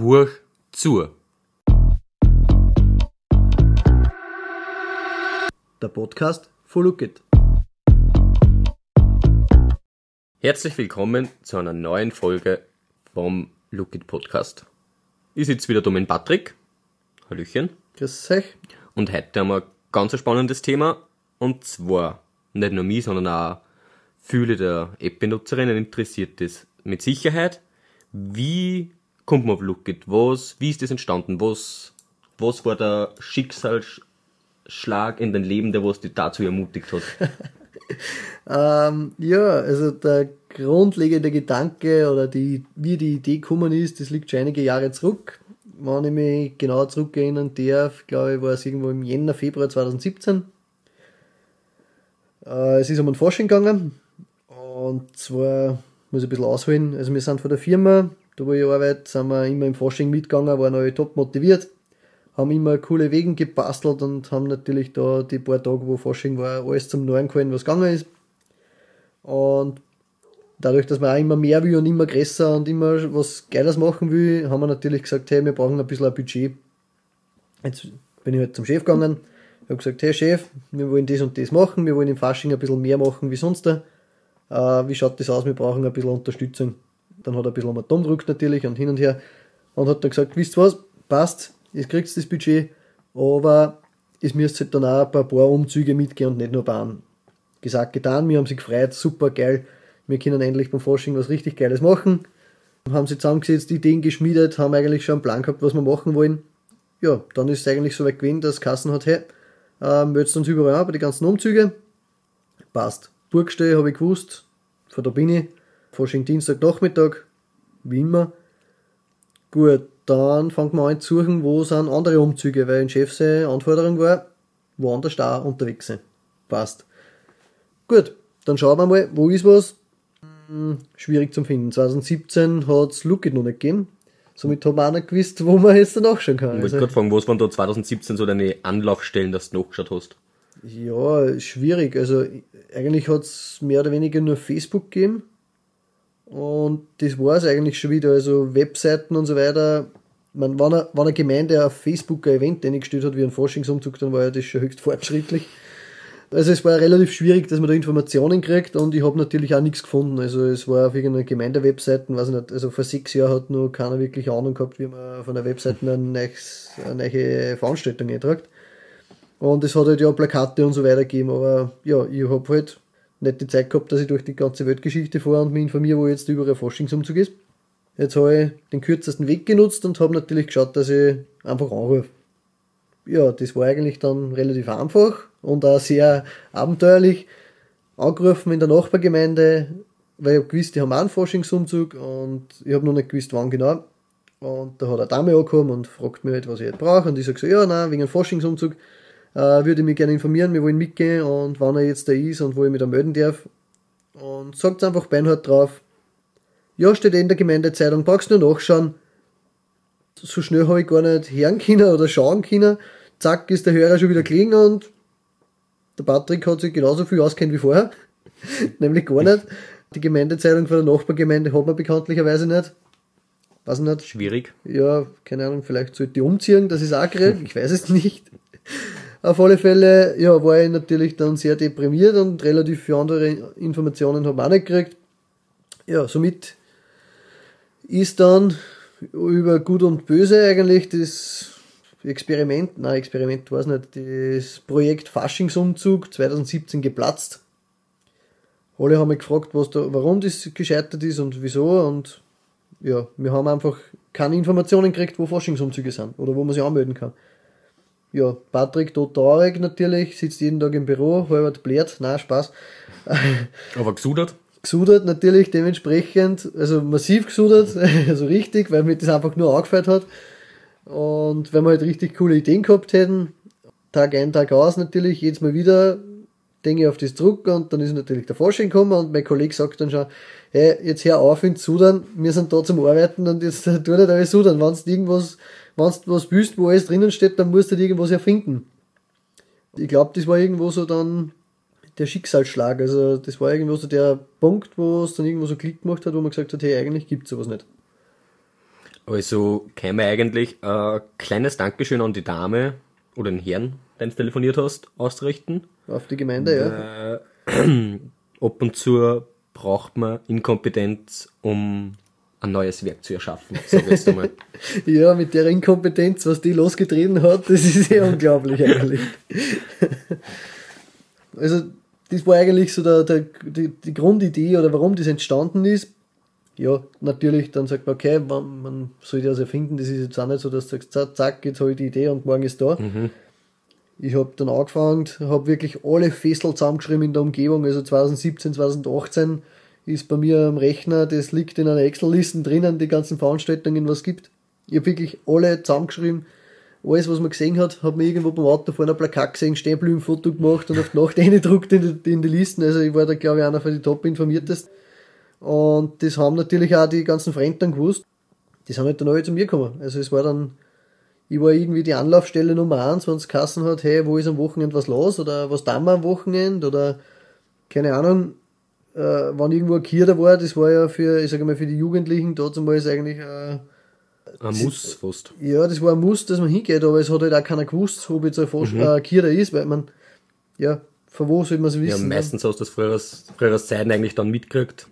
Huch zu. Der Podcast von Look It. Herzlich willkommen zu einer neuen Folge vom Look It Podcast. Ich sitze wieder da mit Patrick. Hallöchen. Grüß euch. Und heute haben wir ein ganz spannendes Thema. Und zwar nicht nur mich, sondern auch viele der App-Benutzerinnen interessiert das mit Sicherheit. Wie kommt man auf Look? Was, wie ist das entstanden? Was, was war der Schicksalsschlag in dein Leben, der was dich dazu ermutigt hat? Ähm, ja, also der grundlegende Gedanke oder die, wie die Idee gekommen ist, das liegt schon einige Jahre zurück. Wenn ich mich genau zurückerinnern darf, glaube ich, war es irgendwo im Jänner, Februar 2017. Äh, es ist um ein Forschung gegangen. Und zwar muss ich ein bisschen ausholen. Also wir sind von der Firma, da wo ich arbeite, sind wir immer im Forschung mitgegangen, waren alle top motiviert, haben immer coole Wegen gebastelt und haben natürlich da die paar Tage, wo Forschung war, alles zum Neuen gehalten, was gegangen ist. Und dadurch, dass man auch immer mehr will und immer größer und immer was Geiles machen will, haben wir natürlich gesagt, hey, wir brauchen ein bisschen ein Budget. Jetzt bin ich halt zum Chef gegangen, habe gesagt, hey Chef, wir wollen das und das machen, wir wollen im Fasching ein bisschen mehr machen wie sonst. Äh, wie schaut das aus? Wir brauchen ein bisschen Unterstützung. Dann hat er ein bisschen am Atom gedrückt natürlich und hin und her und hat dann gesagt, wisst was, passt, ihr kriegt das Budget, aber es müsst halt dann auch ein paar, paar Umzüge mitgehen und nicht nur Bahn. Gesagt, getan, wir haben sich gefreut, super geil, wir können endlich beim Forschung was richtig Geiles machen. Haben sie zusammengesetzt, Ideen geschmiedet, haben eigentlich schon einen Plan gehabt, was wir machen wollen. Ja, dann ist es eigentlich so weit gewesen, dass Kassen hat, hey, äh, möchtest uns überall an bei den ganzen Umzüge? Passt. Burgstelle habe ich gewusst, von da bin ich. Forschung Dienstag Nachmittag, wie immer. Gut, dann fangen wir an zu suchen, wo sind andere Umzüge, weil ein Chef seine Anforderung war, woanders da unterwegs sein. Passt. Gut, dann schauen wir mal, wo ist was. Hm, schwierig zu finden. 2017 hat es Lookit noch nicht gegeben. Somit haben wir auch nicht gewusst, wo man jetzt nachschauen kann. Ich wollte Also, gerade fragen, was waren da 2017 so deine Anlaufstellen, dass du nachgeschaut hast? ja, schwierig. Also eigentlich hat es mehr oder weniger nur Facebook gegeben. Und das war es eigentlich schon wieder. Also Webseiten und so weiter. Man, wenn, eine, wenn eine Gemeinde auf Facebook ein Event eingestellt hat, wie ein Forschungsumzug, dann war ja das schon höchst fortschrittlich. Also es war relativ schwierig, dass man da Informationen kriegt und ich habe natürlich auch nichts gefunden. Also es war auf irgendeiner Gemeindewebseite, weiß ich nicht, also vor sechs Jahren hat noch keiner wirklich Ahnung gehabt, wie man von der Webseite eine, neues- eine neue Veranstaltung eintragt. Und es hat halt ja Plakate und so weiter gegeben, aber ja, ich habe halt nicht die Zeit gehabt, dass ich durch die ganze Weltgeschichte fahre und mich informiere, wo jetzt überall Forschungsumzug ist. Jetzt habe ich den kürzesten Weg genutzt und habe natürlich geschaut, dass ich einfach anrufe. Ja, das war eigentlich dann relativ einfach und auch sehr abenteuerlich. Angerufen in der Nachbargemeinde, weil ich habe gewusst, die haben auch einen Forschungsumzug und ich habe noch nicht gewusst, wann genau. Und da hat eine Dame angekommen und fragt mich halt, was ich jetzt brauche. Und ich sage so, ja, nein, wegen einem Forschungsumzug äh, würde ich mich gerne informieren, wir wollen mitgehen und wann er jetzt da ist und wo ich mich da melden darf. Und sagt einfach beinhart drauf, ja, steht eh in der Gemeindezeitung, brauchst nur nachschauen. So schnell habe ich gar nicht hören können oder schauen können. Zack, ist der Hörer schon wieder klingen und der Patrick hat sich genauso viel auskennt wie vorher. Nämlich gar nicht. Die Gemeindezeitung von der Nachbargemeinde hat man bekanntlicherweise nicht. Weiß ich nicht. Schwierig. Ja, keine Ahnung, vielleicht sollte die umziehen, das ist auch krieg, ich weiß es nicht. Auf alle Fälle, ja, war ich natürlich dann sehr deprimiert und relativ viele andere Informationen habe ich auch nicht gekriegt. Ja, somit ist dann über Gut und Böse eigentlich das Experiment, nein, Experiment war es nicht, das Projekt Faschingsumzug 2017 geplatzt. Alle haben mich gefragt, was da, warum das gescheitert ist und wieso und ja, wir haben einfach keine Informationen gekriegt, wo Forschungsumzüge sind oder wo man sich anmelden kann. Ja, Patrick tot traurig natürlich, sitzt jeden Tag im Büro, halbert blärt, nein, Spaß. Aber gesudert? Gesudert natürlich dementsprechend, also massiv gesudert, also richtig, weil mir das einfach nur angefällt hat. Und wenn wir halt richtig coole Ideen gehabt hätten, Tag ein, Tag aus natürlich, jedes Mal wieder denke ich auf das Druck und dann ist natürlich der Forschung gekommen und mein Kollege sagt dann schon, hey, jetzt hör auf in Sudern, wir sind da zum Arbeiten und jetzt tu nicht alles Sudern, wenn du irgendwas, wenn du was willst, wo alles drinnen steht, dann musst du halt irgendwas erfinden. Ich glaube, das war irgendwo so dann der Schicksalsschlag, also das war irgendwo so der Punkt, wo es dann irgendwo so Klick gemacht hat, wo man gesagt hat, hey, eigentlich gibt's sowas nicht. Also käme eigentlich ein kleines Dankeschön an die Dame oder den Herrn, den du telefoniert hast, ausrichten. Auf die Gemeinde, ja. Äh, ab und zu braucht man Inkompetenz, um ein neues Werk zu erschaffen, sag ich jetzt einmal. Ja, mit der Inkompetenz, was die losgetreten hat, das ist ja unglaublich eigentlich. Also, das war eigentlich so der, der, die, die Grundidee oder warum das entstanden ist. Ja, natürlich, dann sagt man, okay, man, man soll das erfinden, das ist jetzt auch nicht so, dass du sagst, zack, zack, jetzt habe ich die Idee und morgen ist da. Ich habe dann angefangen, habe wirklich alle Fessel zusammengeschrieben in der Umgebung, also 2017, 2018 ist bei mir am Rechner, das liegt in einer Excel-Liste drinnen, die ganzen Veranstaltungen, was es gibt. Ich habe wirklich alle zusammengeschrieben, alles, was man gesehen hat, hat man irgendwo beim Auto vor einer Plakat gesehen, ein Foto gemacht und auf die Nacht reingedruckt in die, in die Listen. Also ich war da, glaube ich, einer von den top informiertesten. Und das haben natürlich auch die ganzen Fremden gewusst. Die sind halt dann alle zu mir gekommen. Also es war dann, ich war irgendwie die Anlaufstelle Nummer eins, wenn es Kassen hat, hey, wo ist am Wochenende was los oder was tun wir am Wochenende oder keine Ahnung, äh, wenn irgendwo ein Kier da war, das war ja für, ich sage mal, für die Jugendlichen, dazu mal ist eigentlich äh, Ein Muss fast. ja, das war ein Muss, dass man hingeht, aber es hat halt auch keiner gewusst, ob jetzt ein Fos Mhm. äh, Kier da ist, weil man, ja, von wo soll man es Ja, wissen? meistens hast du das früher, früher Zeiten eigentlich dann mitgekriegt.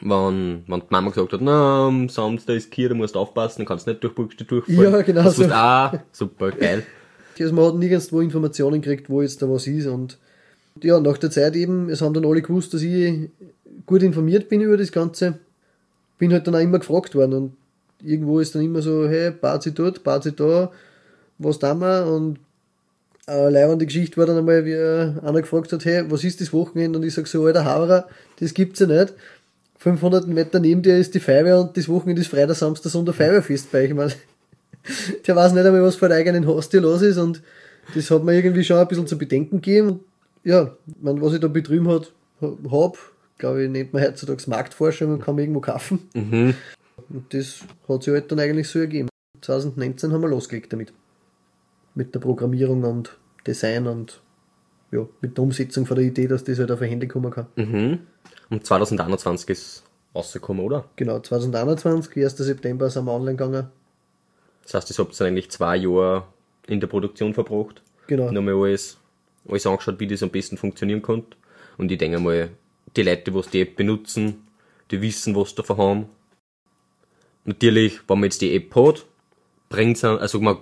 Wenn, wenn die Mama gesagt hat, na, am Samstag ist Kier, du musst aufpassen, dann kannst du nicht durch Buchste durchfallen. Ja, genau Das so. auch, super, geil. Also man hat nirgendwo Informationen gekriegt, wo jetzt da was ist und ja, nach der Zeit eben, es haben dann alle gewusst, dass ich gut informiert bin über das Ganze. Bin halt dann auch immer gefragt worden und irgendwo ist dann immer so, hey, Bazi dort, Bazi da, was tun wir? Und eine leibende Geschichte war dann einmal, wie einer gefragt hat, hey, was ist das Wochenende? Und ich sag so, alter Hauerer, das gibt's ja nicht. 500 Meter neben dir ist die Feuerwehr und das Wochenende ist Freitag, Samstag, Sonntag Feuerwehrfest bei euch. Ich mein, der weiß nicht einmal, was vor der eigenen Haustür los ist und das hat mir irgendwie schon ein bisschen zu bedenken gegeben. Ja, man, was ich da betrieben hat, hab, glaube ich, nennt man heutzutage Marktforschung und kann man irgendwo kaufen. Mhm. Und das hat sich halt dann eigentlich so ergeben. 2019 haben wir losgelegt damit. Mit der Programmierung und Design und ja, mit der Umsetzung von der Idee, dass das halt auf ein Handy kommen kann. Mhm. Und 2021 ist rausgekommen, oder? Genau, 2021, 1. September sind wir online gegangen. Das heißt, das habt ihr eigentlich zwei Jahre in der Produktion verbracht. Genau. Nochmal alles, alles angeschaut, wie das am besten funktionieren kann. Und ich denke mal, die Leute, die die App benutzen, die wissen, was sie davon haben. Natürlich, wenn man jetzt die App hat, bringt es also man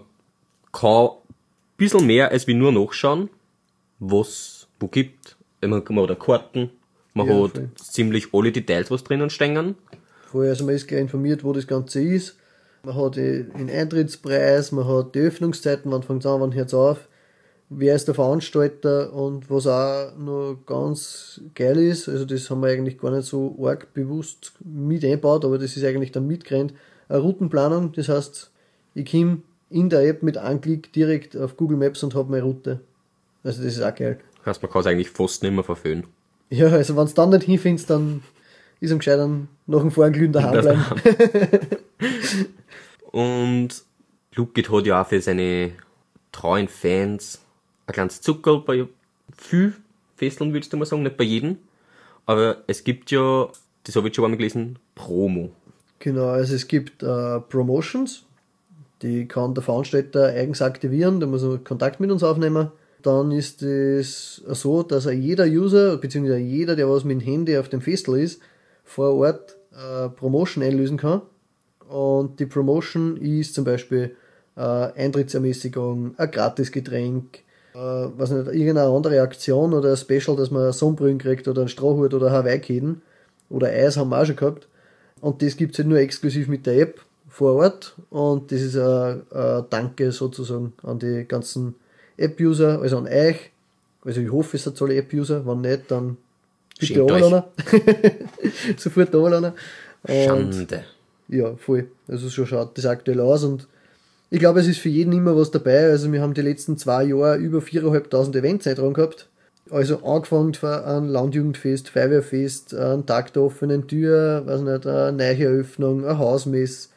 kann ein bisschen mehr als wie nur nachschauen, was wo gibt. Man, man hat Karten, man Ja, hat voll. ziemlich alle Details, was drinnen stehen. Vorher also man ist gleich informiert, wo das Ganze ist. Man hat die- den Eintrittspreis, man hat die Öffnungszeiten, wann fängt es an, wann hört es auf. Wer ist der Veranstalter und was auch noch ganz geil ist, also das haben wir eigentlich gar nicht so arg bewusst mit eingebaut, aber das ist eigentlich dann mitgerannt, eine Routenplanung, das heißt, ich komme in der App mit einem Klick direkt auf Google Maps und habe meine Route. Also das ist auch geil. Das heißt, man kann es eigentlich fast nicht mehr verfehlen. Ja, also wenn du dann nicht hinfindest, dann ist am gescheitern nach dem Vorglühen daheim bleiben. Und Lukit hat ja auch für seine treuen Fans ein kleines Zuckerl bei viel Fesseln, würdest du mal sagen, nicht bei jedem. Aber es gibt ja, das habe ich schon einmal gelesen, Promo. Genau, also es gibt äh, Promotions, die kann der Veranstalter eigens aktivieren, da muss er Kontakt mit uns aufnehmen. Dann ist es so, dass er jeder User, beziehungsweise jeder, der was mit dem Handy auf dem Festel ist, vor Ort äh, Promotion einlösen kann. Und die Promotion ist zum Beispiel äh, Eintrittsermäßigung, ein Gratisgetränk, äh, was nicht, irgendeine andere Aktion oder ein Special, dass man Sonnenbrillen kriegt oder einen Strohhut oder Hawaii-Käden oder Eis haben wir auch schon gehabt. Und das gibt's halt nur exklusiv mit der App vor Ort. Und das ist ein, ein Danke sozusagen an die ganzen App-User, also an euch. Also ich hoffe, es hat alle App-User. Wenn nicht, dann bitte runterladen. Sofort runterladen. Und Schande. ja, voll. Also so schaut das aktuell aus und ich glaube, es ist für jeden immer was dabei. Also wir haben die letzten zwei Jahre über 4.500 Events dran gehabt. Also angefangen von einem Landjugendfest, Feuerwehrfest, ein Tag der offenen Tür, weiß nicht, eine neue Eröffnung, ein Hausmess.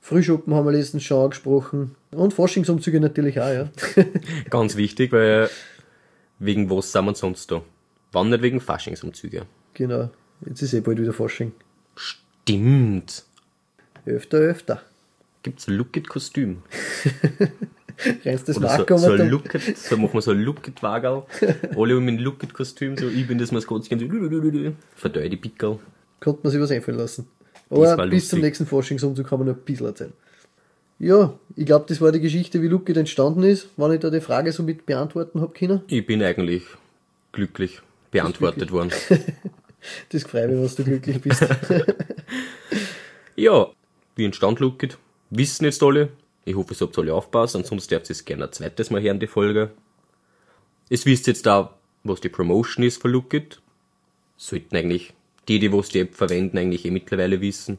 Frühschuppen haben wir letztens schon angesprochen. Und Forschungsumzüge natürlich auch, ja. Ganz wichtig, weil wegen was sind wir sonst da? Wann nicht wegen Faschingsumzüge? genau. Jetzt ist eh bald wieder Forschung. Stimmt. Öfter, öfter. Gibt's ein Look-It-Kostüm? Rennst das Oder so, so Look-It, so machen wir so ein Look-It-Wagerl. Alle um ein Look-It-Kostüm, so ich bin das Maskottchen, so verdeu die Pickel. Konnte man sich was einfallen lassen. Aber bis zum nächsten Forschungsumzug kann man noch ein bisschen erzählen. Ja, ich glaube, das war die Geschichte, wie Lookit entstanden ist, wenn ich da die Frage so mit beantworten habe können. Ich bin eigentlich glücklich beantwortet worden. Das freut mich, dass du glücklich bist. Ja, wie entstand Lookit? Wissen jetzt alle. Ich hoffe, es habt alle aufpasst, ansonsten dürft ihr es gerne ein zweites Mal hören, die Folge. Es wisst jetzt da, was die Promotion ist für Lookit. Sollten eigentlich die, die was die App verwenden, eigentlich eh mittlerweile wissen.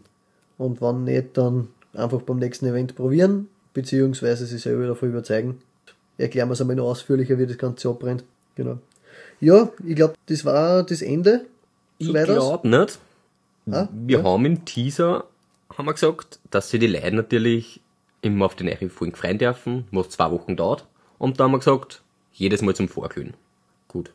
Und wenn nicht, dann einfach beim nächsten Event probieren, beziehungsweise sich selber davon überzeugen. Erklären wir es einmal noch ausführlicher, wie das Ganze abbrennt. Genau. Ja, ich glaube, das war das Ende. Ich glaube nicht. Ah, Wir ja. haben im Teaser haben wir gesagt, dass sie die Leute natürlich immer auf die neue Folgen freuen dürfen, was zwei Wochen dauert. Und da haben wir gesagt, jedes Mal zum Vorglühen. Gut.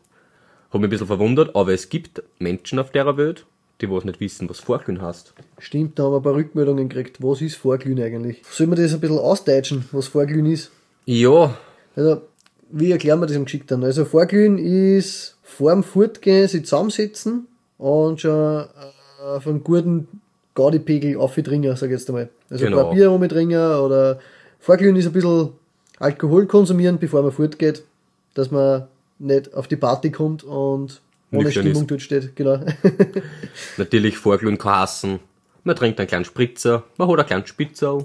Hab mich ein bisschen verwundert, aber es gibt Menschen auf der Welt, die was nicht wissen, was Vorglühen heißt. Stimmt, da haben wir ein paar Rückmeldungen gekriegt. Was ist Vorglühen eigentlich? Sollen wir das ein bisschen ausdeutschen, was Vorglühen ist? Ja, Also, wie erklären wir das am geschickten? Also, Vorglühen ist vorm Fortgehen sich zusammensetzen und schon äh, auf einen guten Gaudi-Pegel aufdringen, sag ich jetzt einmal. Also, Genau. ein paar Bier rumdringen oder Vorglühen ist ein bisschen Alkohol konsumieren, bevor man fortgeht, dass man nicht auf die Party kommt und ohne Nüchtern Stimmung ist. dort steht. Genau. natürlich Vorglühen kann heißen, man trinkt einen kleinen Spritzer, man hat einen kleinen Spitzer.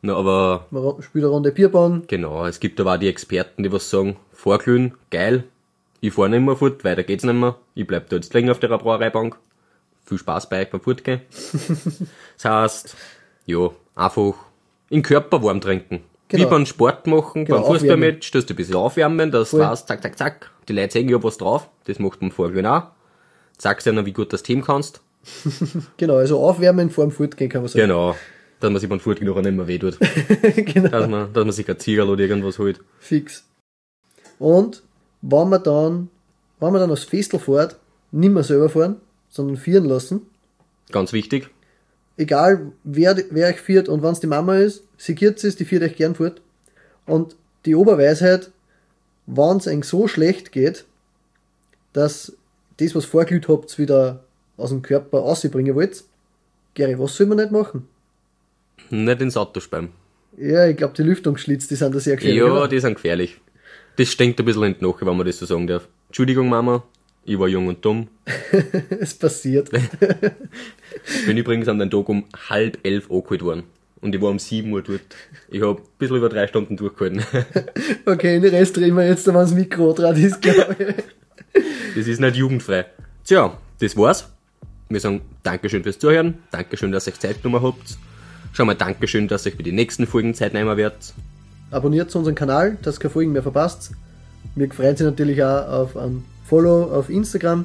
Na, aber man spielt eine Runde Bierbahn. Genau, es gibt aber auch die Experten, die was sagen, Vorglühen, geil, ich fahr nicht mehr fort, weiter geht's nicht mehr, ich bleib da jetzt länger auf der Brauereibank. Viel Spaß bei euch beim Fortgehen. das heißt, ja, einfach den Körper warm trinken. Genau. Wie beim Sport machen, Genau, beim Fußballmatch, dass du ein bisschen aufwärmen, das Voll. heißt, zack, zack, zack, die Leute sehen ja was drauf, das macht man Vorglühen auch. Sagst ihnen, wie gut das Team kannst. Genau, also aufwärmen vor dem Fortgehen kann man sagen. Genau. Dass man sich beim Fortgehen noch nicht mehr weh tut. genau. dass man, dass man sich ein Ziegerl oder irgendwas holt. Fix. Und wenn man dann, wenn man dann aufs Festel fährt, nicht mehr selber fahren, sondern führen lassen. Ganz wichtig. Egal wer, wer euch führt und wenn es die Mama ist, sie giert es, die führt euch gern fort. Und die Oberweisheit, wenn es euch so schlecht geht, dass das, was vorglüht habt, wieder aus dem Körper rausbringen wollt, Gary, was soll man nicht machen? Nicht ins Auto speiben. Ja, ich glaube, die Lüftungsschlitz, die sind da sehr gefährlich. Ja, oder? die sind gefährlich. Das stinkt ein bisschen in die Nache, wenn man das so sagen darf. Entschuldigung, Mama. Ich war jung und dumm. es passiert. Bin übrigens an den Tag um halb elf angeholt worden. Und ich war um sieben Uhr dort. Ich hab ein bisschen über drei Stunden durchgehalten. Okay, den Rest drehen wir jetzt, wenn das Mikro dran ist, glaube ich. Das ist nicht jugendfrei. Tja, das war's. Wir sagen Dankeschön fürs Zuhören. Dankeschön, dass ihr euch Zeit genommen habt. Schon mal Dankeschön, dass ihr euch für die nächsten Folgen Zeit nehmen werdet. Abonniert unseren Kanal, dass ihr keine Folgen mehr verpasst. Wir freuen sich natürlich auch auf ein Follow auf Instagram.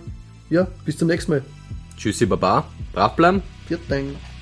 Ja, bis zum nächsten Mal. Tschüssi, Baba. Brav bleiben. Dank.